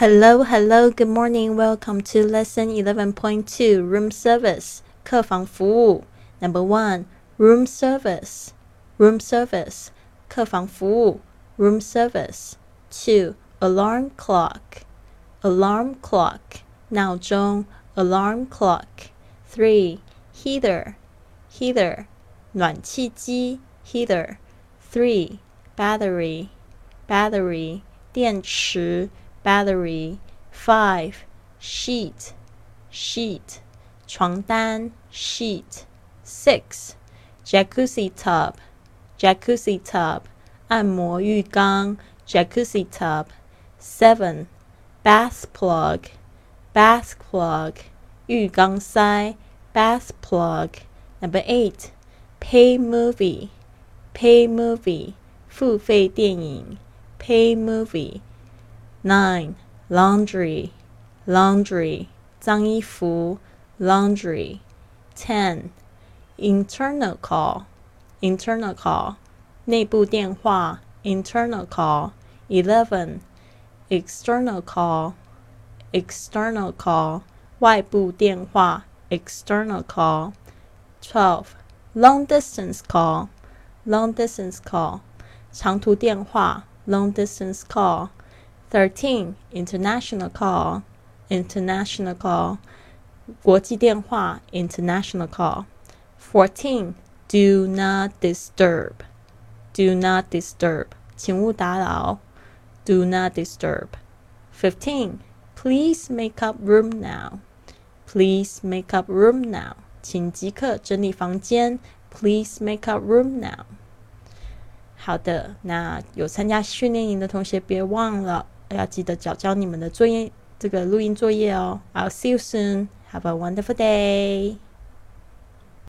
Hello, hello, good morning. Welcome to lesson 11.2 room service 客房服务 Number 1 room service room service 客房服务 room service 2 alarm clock alarm clock 闹钟 alarm clock 3 heater heater 暖气机 heater 3 battery battery 电池 battery. Five, sheet, sheet, 床单 sheet. Six, jacuzzi tub, jacuzzi tub, 按摩浴缸 jacuzzi tub. Seven, bath plug, bath plug, 浴缸塞 bath plug. Number eight, pay movie, pay movie, 付费电影 pay movie. Nine, laundry, laundry, 脏衣服 laundry. Ten, internal call, internal call, 内部电话 internal call. Eleven, external call, external call, 外部电话 external call. Twelve, long distance call, long distance call, 长途电话 long distance call. 13. International call, international call, 国际电话 international call. 14. Do not disturb, do not disturb, 请勿打扰 do not disturb. 15. Please make up room now, please make up room now, 请即刻整理房间 please make up room now. 好的，那有参加训练营的同学别忘了。 要记得交交你们的作业，这个录音作业哦。I'll see you soon. Have a wonderful day.